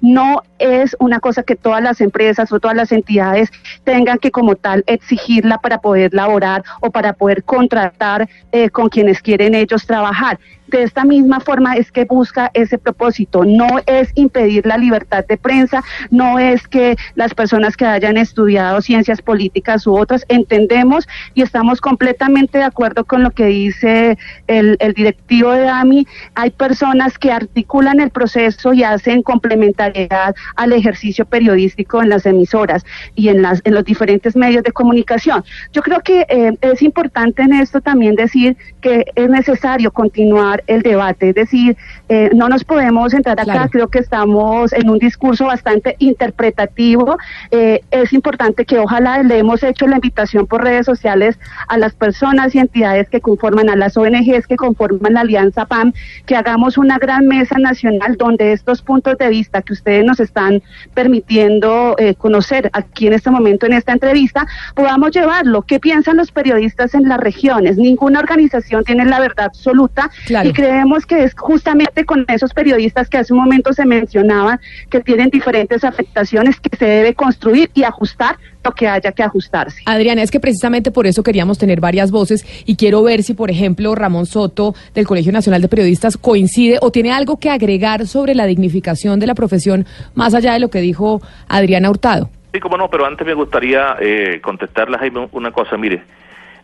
no es una cosa que todas las empresas o todas las entidades tengan que como tal exigirla para poder laborar o para poder contratar eh, con quienes quieren ellos trabajar de esta misma forma es que busca ese propósito. No es impedir la libertad de prensa, no es que las personas que hayan estudiado ciencias políticas u otras entendemos y estamos completamente de acuerdo con lo que dice el, el directivo de AMI. Hay personas que articulan el proceso y hacen complementariedad al ejercicio periodístico en las emisoras y en, las, en los diferentes medios de comunicación. Yo creo que eh, es importante en esto también decir que es necesario continuar el debate. Es decir, eh, no nos podemos entrar acá, creo que estamos en un discurso bastante interpretativo. Eh, es importante que ojalá le hemos hecho la invitación por redes sociales a las personas y entidades que conforman, a las ONGs que conforman la Alianza PAM, que hagamos una gran mesa nacional donde estos puntos de vista que ustedes nos están permitiendo eh, conocer aquí en este momento en esta entrevista, podamos llevarlo. ¿Qué piensan los periodistas en las regiones? Ninguna organización tiene la verdad absoluta. Y creemos que es justamente con esos periodistas que hace un momento se mencionaban que tienen diferentes afectaciones que se debe construir y ajustar lo que haya que ajustarse. Adriana, es que precisamente por eso queríamos tener varias voces y quiero ver si, por ejemplo, Ramón Soto del Colegio Nacional de Periodistas coincide o tiene algo que agregar sobre la dignificación de la profesión más allá de lo que dijo Adriana Hurtado. Sí, como no, pero antes me gustaría eh, contestarle, Jaime, una cosa. Mire,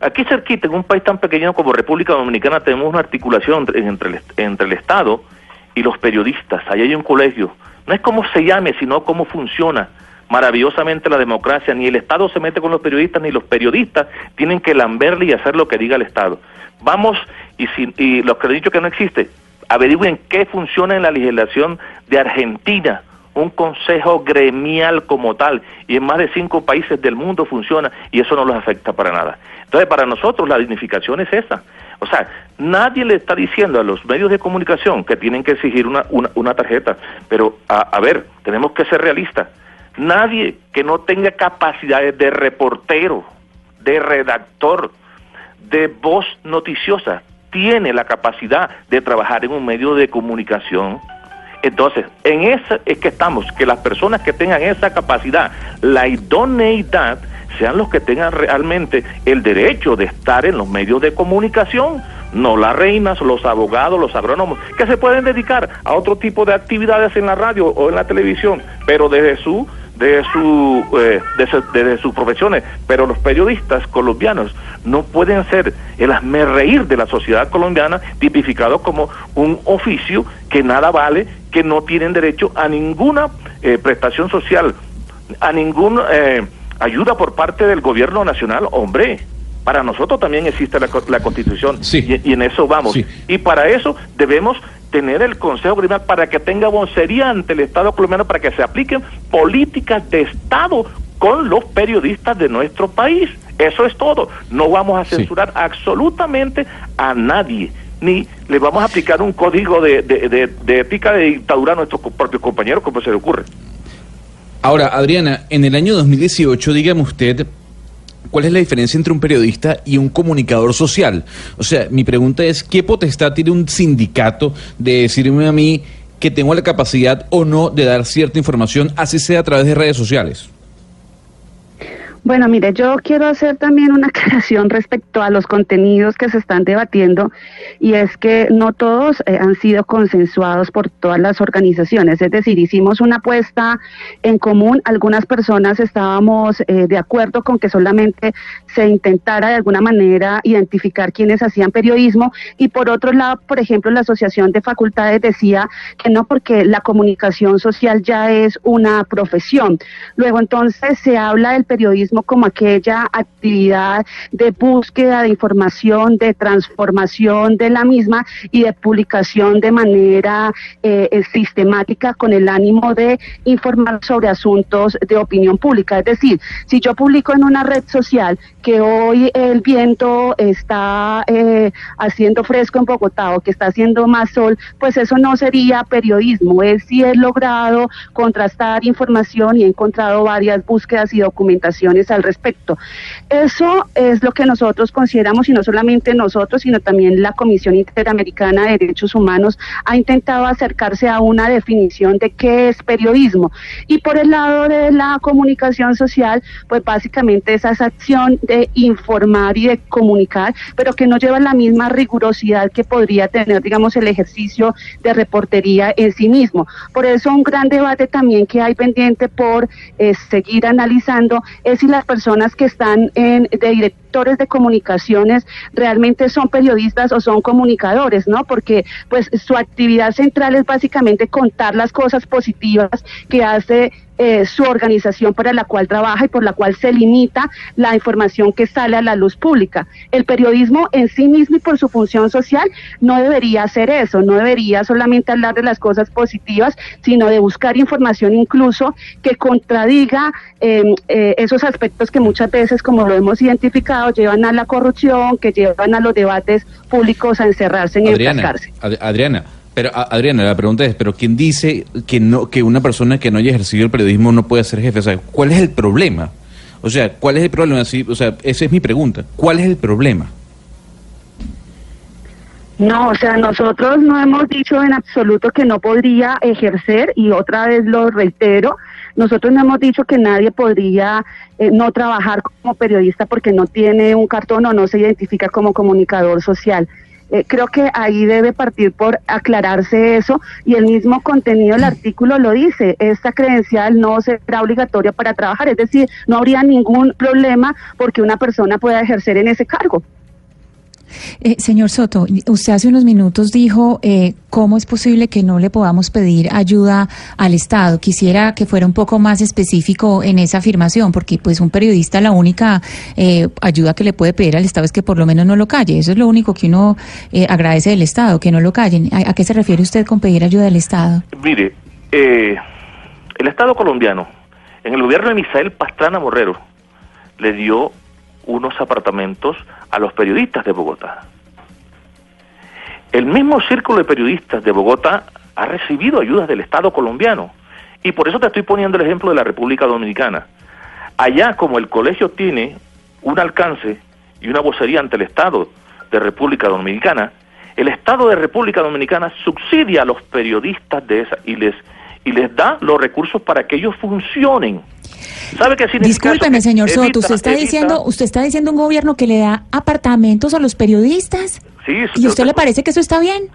Aquí cerquita, en un país tan pequeño como República Dominicana, tenemos una articulación entre el, entre el Estado y los periodistas. Ahí hay un colegio. No es cómo se llame, sino cómo funciona maravillosamente la democracia. Ni el Estado se mete con los periodistas, ni los periodistas tienen que lamberle y hacer lo que diga el Estado. Vamos, y, si, y los que he dicho que no existe, averigüen qué funciona en la legislación de Argentina un consejo gremial como tal y en más de cinco países del mundo funciona y eso no los afecta para nada. Entonces, para nosotros la dignificación es esa. O sea, nadie le está diciendo a los medios de comunicación que tienen que exigir una, una, tarjeta, pero a, a ver, tenemos que ser realistas. Nadie que no tenga capacidades de reportero, de redactor, de voz noticiosa, tiene la capacidad de trabajar en un medio de comunicación entonces, en eso es que estamos, que las personas que tengan esa capacidad, la idoneidad, sean los que tengan realmente el derecho de estar en los medios de comunicación, no las reinas, los abogados, los agrónomos, que se pueden dedicar a otro tipo de actividades en la radio o en la televisión, pero desde su de, su, eh, de, su- de sus profesiones, pero los periodistas colombianos no pueden ser el reír de la sociedad colombiana tipificado como un oficio que nada vale, que no tienen derecho a ninguna eh, prestación social, a ninguna eh, ayuda por parte del gobierno nacional, hombre. Para nosotros también existe la, la constitución Sí. y, y en eso vamos. Sí. Y para eso debemos tener el Consejo Gremial para que tenga vocería ante el Estado colombiano para que se apliquen políticas de Estado con los periodistas de nuestro país. Eso es todo. No vamos a Sí. censurar absolutamente a nadie, ni le vamos a aplicar un código de, de, de- de ética de dictadura a nuestros propios compañeros, como se le ocurre. Ahora, Adriana, en el año 2018, dígame usted, ¿cuál es la diferencia entre un periodista y un comunicador social? O sea, mi pregunta es, ¿qué potestad tiene un sindicato de decirme a mí que tengo la capacidad o no de dar cierta información, así sea a través de redes sociales? Bueno, mire, yo quiero hacer también una [LAUGHS] aclaración respecto a los contenidos que se están debatiendo y es que no todos eh, han sido consensuados por todas las organizaciones. Es decir, hicimos una apuesta en común. Algunas personas estábamos eh, de acuerdo con que solamente se intentara de alguna manera identificar quienes hacían periodismo y por otro lado, por ejemplo, la Asociación de Facultades decía que no porque la comunicación social ya es una profesión. Luego entonces se habla del periodismo como aquella actividad de búsqueda de información, de transformación de la misma y de publicación de manera eh, sistemática con el ánimo de informar sobre asuntos de opinión pública. Es decir, si yo publico en una red social que hoy el viento está eh, haciendo fresco en Bogotá o que está haciendo más sol, pues eso no sería periodismo. Es si he logrado contrastar información y he encontrado varias búsquedas y documentaciones al respecto. Eso es lo que nosotros consideramos y no solamente nosotros, sino también la Comisión Interamericana de Derechos Humanos ha intentado acercarse a una definición de qué es periodismo. Y por el lado de la comunicación social, pues básicamente es esa acción de informar y de comunicar, pero que no lleva la misma rigurosidad que podría tener, digamos, el ejercicio de reportería en sí mismo. Por eso un gran debate también que hay pendiente por eh, seguir analizando es si las personas que están en, de de comunicaciones realmente son periodistas o son comunicadores, ¿no? Porque pues su actividad central es básicamente contar las cosas positivas que hace eh, su organización para la cual trabaja y por la cual se limita la información que sale a la luz pública. El periodismo en sí mismo y por su función social no debería hacer eso, no debería solamente hablar de las cosas positivas, sino de buscar información incluso que contradiga eh, eh, esos aspectos que muchas veces, como lo hemos identificado, llevan a la corrupción, que llevan a los debates públicos a encerrarse en Adriana. Ad- Adriana, pero Adriana, la pregunta es, pero quién dice que no que una persona que no haya ejercido el periodismo no puede ser jefe? O sea, ¿cuál es el problema? O sea, ¿cuál es el problema? Sí, o sea, esa es mi pregunta. ¿Cuál es el problema? No, o sea, nosotros no hemos dicho en absoluto que no podría ejercer y otra vez lo reitero, nosotros no hemos dicho que nadie podría eh, no trabajar como periodista porque no tiene un cartón o no se identifica como comunicador social. Eh, creo que ahí debe partir por aclararse eso y el mismo contenido del artículo lo dice, esta credencial no será obligatoria para trabajar, es decir, no habría ningún problema porque una persona pueda ejercer en ese cargo. Eh, señor Soto, usted hace unos minutos dijo eh, cómo es posible que no le podamos pedir ayuda al Estado. Quisiera que fuera un poco más específico en esa afirmación, porque pues un periodista la única eh, ayuda que le puede pedir al Estado es que por lo menos no lo calle. Eso es lo único que uno eh, agradece del Estado, que no lo callen. ¿A, qué se refiere usted con pedir ayuda al Estado? Mire, eh, el Estado colombiano, en el gobierno de Misael Pastrana Morrero, le dio unos apartamentos a los periodistas de Bogotá. El mismo círculo de periodistas de Bogotá ha recibido ayudas del Estado colombiano. Y por eso te estoy poniendo el ejemplo de la República Dominicana. Allá, como el colegio tiene un alcance y una vocería ante el Estado de República Dominicana, el Estado de República Dominicana subsidia a los periodistas de esa y les y les da los recursos para que ellos funcionen. ¿Sabe qué significa Discúlpeme, eso? señor Evita- Soto, usted está evita- diciendo, usted está diciendo un gobierno que le da apartamentos a los periodistas. Sí, ¿Y a usted le parece que eso está bien?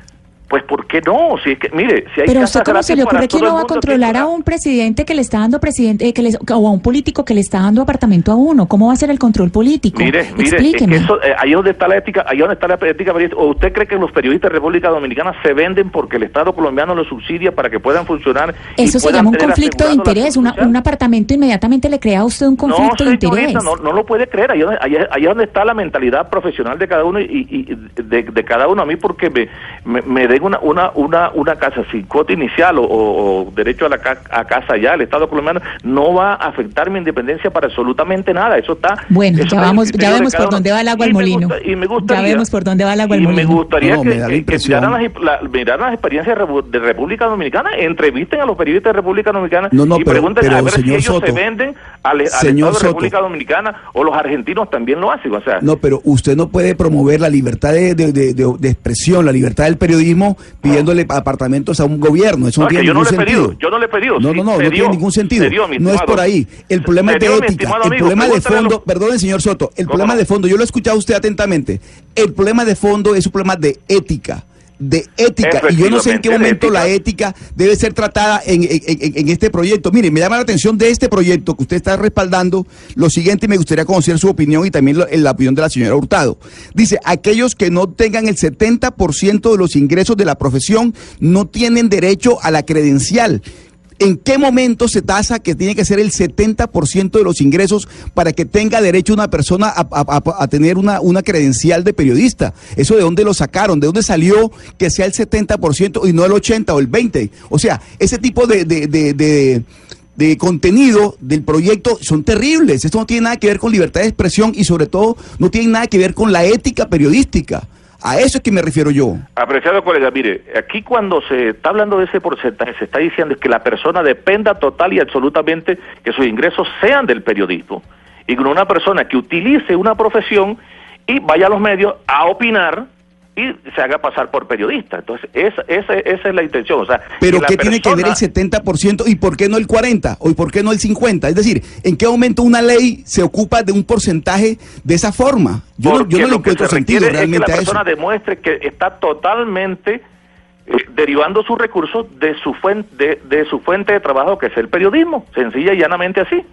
Pues ¿por qué no? Si es que, mire, si hay Pero usted cómo se le ocurre que todo no el va a controlar ¿qué a un presidente que le está dando presidente eh, que le- o a un político que le está dando apartamento a uno? ¿Cómo va a ser el control político? Mire, mire, es que Explíqueme. eso, eh, ahí donde está la ética, ahí donde está la ética. ¿O usted cree que los periodistas de República Dominicana se venden porque el Estado colombiano los subsidia para que puedan funcionar? y Eso se puedan llama un conflicto de interés. Una- un apartamento inmediatamente le crea a usted un conflicto no, de interés. no, no lo puede creer. Ahí, ahí, ahí donde está la mentalidad profesional de cada uno y, y de, de cada uno. A mí porque me, me, me den una, una, una, una casa sin cuota inicial o, o- derecho a la ca- a casa ya, el Estado colombiano, no va a afectar mi independencia para absolutamente nada. Eso está... Bueno, eso ya está vamos, ya vemos por uno. dónde va el agua al Y me molino. gusta- y me Ya gustaría, vemos por dónde va el agua al y me molino. gustaría No, que, me que- que miraran, las, la- miraran las experiencias de República Dominicana, entrevisten a los periodistas de República Dominicana No, no, y pero- pregunten pero, a ver si ellos se venden al, al señor Estado de Soto. República Dominicana o los argentinos también lo hacen. O sea, No, pero usted no puede promover la libertad de, de- de- expresión, la libertad del periodismo pidiéndole apartamentos a un gobierno. Eso no, No, tiene yo no ningún le he sentido. pedido, yo no le he pedido. No, no, no, no tiene ningún sentido. dio, no es por ahí. El problema es de ética. El amigo, problema de fondo, los- perdone, señor Soto, el ¿Cómo problema no? de fondo, yo lo he escuchado a usted atentamente. El problema de fondo es un problema de ética. De ética, y yo no sé en qué momento la ética debe ser tratada en, en- este proyecto. Mire, me llama la atención de este proyecto que usted está respaldando lo siguiente y me gustaría conocer su opinión y también lo- la opinión de la señora Hurtado. Dice, aquellos que no tengan el 70% de los ingresos de la profesión no tienen derecho a la credencial. ¿En qué momento se tasa que tiene que ser el 70% de los ingresos para que tenga derecho una persona a, tener una, una credencial de periodista? ¿Eso de dónde lo sacaron? ¿De dónde salió que sea el 70% y no el 80% o el 20%? O sea, ese tipo de, de, de- de- de contenido del proyecto son terribles. Esto no tiene nada que ver con libertad de expresión y sobre todo no tiene nada que ver con la ética periodística. A eso es que me refiero yo. Apreciado colega, mire, aquí cuando se está hablando de ese porcentaje, se está diciendo que la persona dependa total y absolutamente que sus ingresos sean del periodismo. Y con una persona que utilice una profesión y vaya a los medios a opinar y se haga pasar por periodista. Entonces, esa, esa, esa es la intención. O sea, Pero ¿qué tiene que ver el persona- 70% y por qué no el 40% o y por qué no el 50%? Es decir, ¿en qué momento una ley se ocupa de un porcentaje de esa forma? Yo no, yo no lo que encuentro se sentido requiere realmente es que a la persona demuestre que está totalmente eh, derivando sus recursos de su fuente de, de su fuente de trabajo que es el periodismo, sencilla y llanamente así.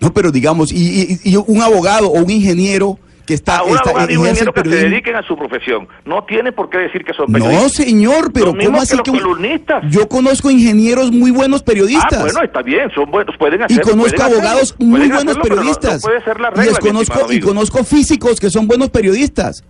No, pero digamos, y, y- y un abogado o un ingeniero que está, a un está abogado y un ingeniero que se dediquen a su profesión. No tiene por qué decir que son No, periodistas. señor, pero Lo ¿cómo que así los que un- columnistas. Yo conozco ingenieros muy buenos periodistas. Ah, bueno, está bien, son buenos, pueden y hacerlo. conozco abogados hacerlo, muy buenos hacerlo, pero no- periodistas. No, puede ser la y, regla, les mi conozco, y amigo. conozco físicos que son buenos periodistas.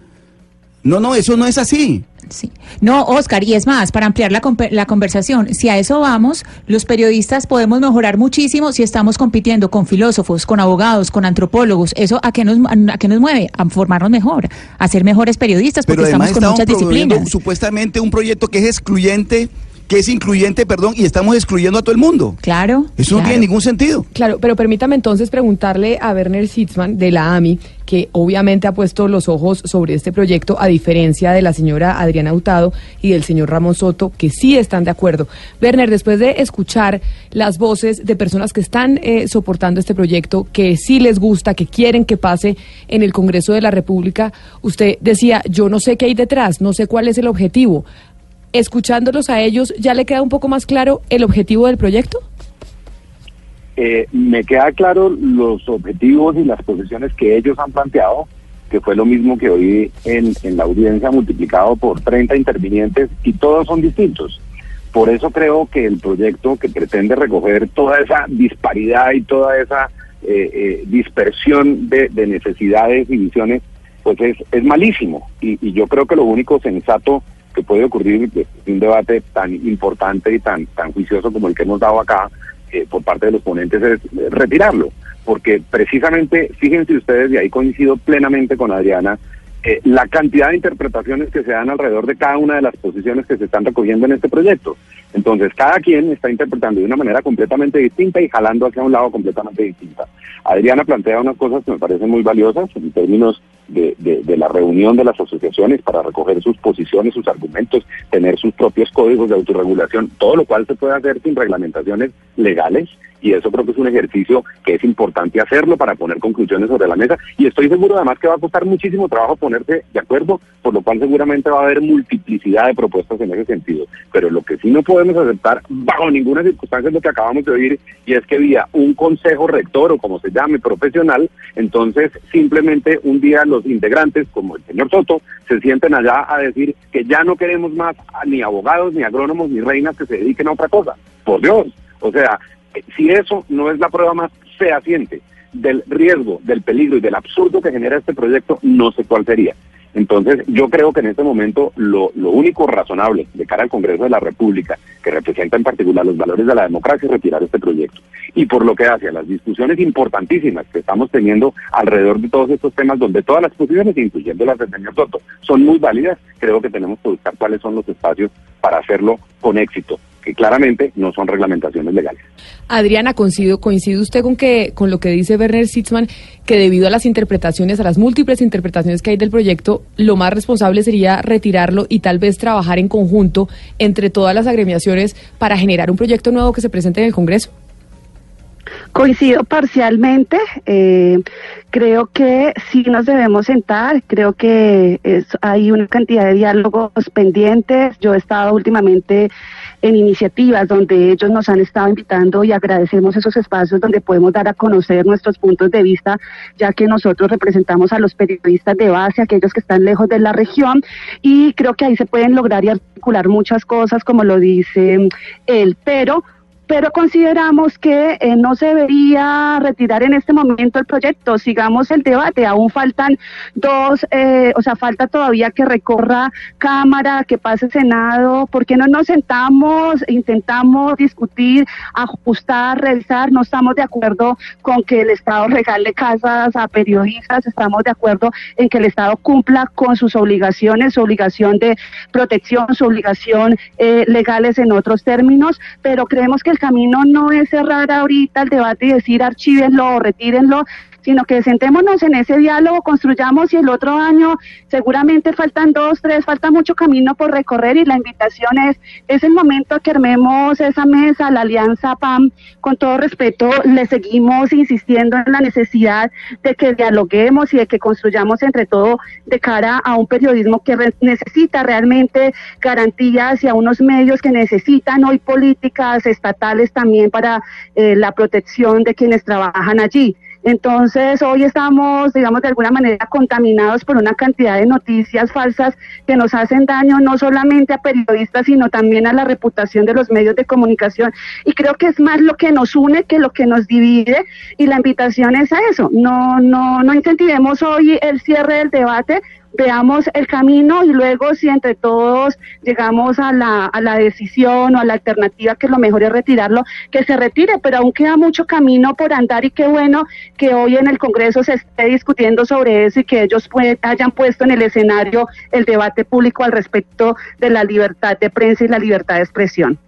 No, no, eso no es así. Sí. No, Oscar, y es más, para ampliar la, la conversación, si a eso vamos, los periodistas podemos mejorar muchísimo si estamos compitiendo con filósofos, con abogados, con antropólogos. ¿Eso a qué nos, a qué nos mueve? A formarnos mejor, a ser mejores periodistas, porque Pero además estamos con muchas disciplinas. supuestamente un proyecto que es excluyente, que es incluyente, perdón, y estamos excluyendo a todo el mundo. Claro. Eso no tiene ningún sentido. Claro, pero permítame entonces preguntarle a Werner Sitzman de la AMI, que obviamente ha puesto los ojos sobre este proyecto, a diferencia de la señora Adriana Hurtado y del señor Ramón Soto, que sí están de acuerdo. Werner, después de escuchar las voces de personas que están eh, soportando este proyecto, que sí les gusta, que quieren que pase en el Congreso de la República, usted decía, yo no sé qué hay detrás, no sé cuál es el objetivo. Escuchándolos a ellos, ¿ya le queda un poco más claro el objetivo del proyecto? Eh, me queda claro los objetivos y las posiciones que ellos han planteado, que fue lo mismo que oí en, en la audiencia multiplicado por 30 intervinientes y todos son distintos. Por eso creo que el proyecto que pretende recoger toda esa disparidad y toda esa eh, eh, dispersión de, de necesidades y visiones, pues es, es malísimo. Y yo creo que lo único sensato que puede ocurrir de un debate tan importante y tan, tan juicioso como el que hemos dado acá eh, por parte de los ponentes es eh, retirarlo. Porque precisamente, fíjense ustedes, y ahí coincido plenamente con Adriana, eh, la cantidad de interpretaciones que se dan alrededor de cada una de las posiciones que se están recogiendo en este proyecto. Entonces, cada quien está interpretando de una manera completamente distinta y jalando hacia un lado completamente distinta. Adriana plantea unas cosas que me parecen muy valiosas en términos de, de, la reunión de las asociaciones para recoger sus posiciones, sus argumentos, tener sus propios códigos de autorregulación, todo lo cual se puede hacer sin reglamentaciones legales y eso creo que es un ejercicio que es importante hacerlo para poner conclusiones sobre la mesa y estoy seguro además que va a costar muchísimo trabajo ponerse de acuerdo, por lo cual seguramente va a haber multiplicidad de propuestas en ese sentido, pero lo que sí no podemos aceptar bajo ninguna circunstancia es lo que acabamos de oír y es que vía un consejo rector o como se llame profesional, entonces simplemente un día los integrantes, como el señor Soto, se sienten allá a decir que ya no queremos más ni abogados, ni agrónomos, ni reinas que se dediquen a otra cosa. Por Dios. O sea, si eso no es la prueba más fehaciente del riesgo, del peligro y del absurdo que genera este proyecto, no sé cuál sería. Entonces, yo creo que en este momento lo, único razonable de cara al Congreso de la República, que representa en particular los valores de la democracia, es retirar este proyecto. Y por lo que hace a las discusiones importantísimas que estamos teniendo alrededor de todos estos temas, donde todas las posiciones, incluyendo las del señor Soto, son muy válidas, creo que tenemos que buscar cuáles son los espacios para hacerlo con éxito que claramente no son reglamentaciones legales. Adriana, coincide, coincide usted con que con lo que dice Werner Sitzman, que debido a las interpretaciones, a las múltiples interpretaciones que hay del proyecto, lo más responsable sería retirarlo y tal vez trabajar en conjunto entre todas las agremiaciones para generar un proyecto nuevo que se presente en el Congreso. Coincido parcialmente. Eh, creo que sí nos debemos sentar. Creo que hay una cantidad de diálogos pendientes. Yo he estado últimamente en iniciativas donde ellos nos han estado invitando y agradecemos esos espacios donde podemos dar a conocer nuestros puntos de vista, ya que nosotros representamos a los periodistas de base, aquellos que están lejos de la región, y creo que ahí se pueden lograr y articular muchas cosas, como lo dice él, pero pero consideramos que eh, no se debería retirar en este momento el proyecto. Sigamos el debate. Aún faltan dos, eh, o sea, falta todavía que recorra Cámara, que pase Senado. ¿Por qué no nos sentamos, intentamos discutir, ajustar, revisar? No estamos de acuerdo con que el Estado regale casas a periodistas. Estamos de acuerdo en que el Estado cumpla con sus obligaciones, su obligación de protección, su obligación eh, legales en otros términos, pero creemos que el camino no es cerrar ahorita el debate y decir archívenlo o retírenlo, sino que sentémonos en ese diálogo, construyamos y el otro año seguramente faltan dos, tres, falta mucho camino por recorrer y la invitación es, es el momento que armemos esa mesa, la alianza PAM, con todo respeto, le seguimos insistiendo en la necesidad de que dialoguemos y de que construyamos entre todo de cara a un periodismo que necesita realmente garantías y a unos medios que necesitan hoy políticas estatales también para eh, la protección de quienes trabajan allí. Entonces, hoy estamos, digamos, de alguna manera contaminados por una cantidad de noticias falsas que nos hacen daño no solamente a periodistas, sino también a la reputación de los medios de comunicación. Y creo que es más lo que nos une que lo que nos divide. Y la invitación es a eso. No, no, no intentemos hoy el cierre del debate veamos el camino y luego si entre todos llegamos a la, a la decisión o a la alternativa que lo mejor es retirarlo, que se retire, pero aún queda mucho camino por andar y qué bueno que hoy en el Congreso se esté discutiendo sobre eso y que ellos hayan puesto en el escenario el debate público al respecto de la libertad de prensa y la libertad de expresión.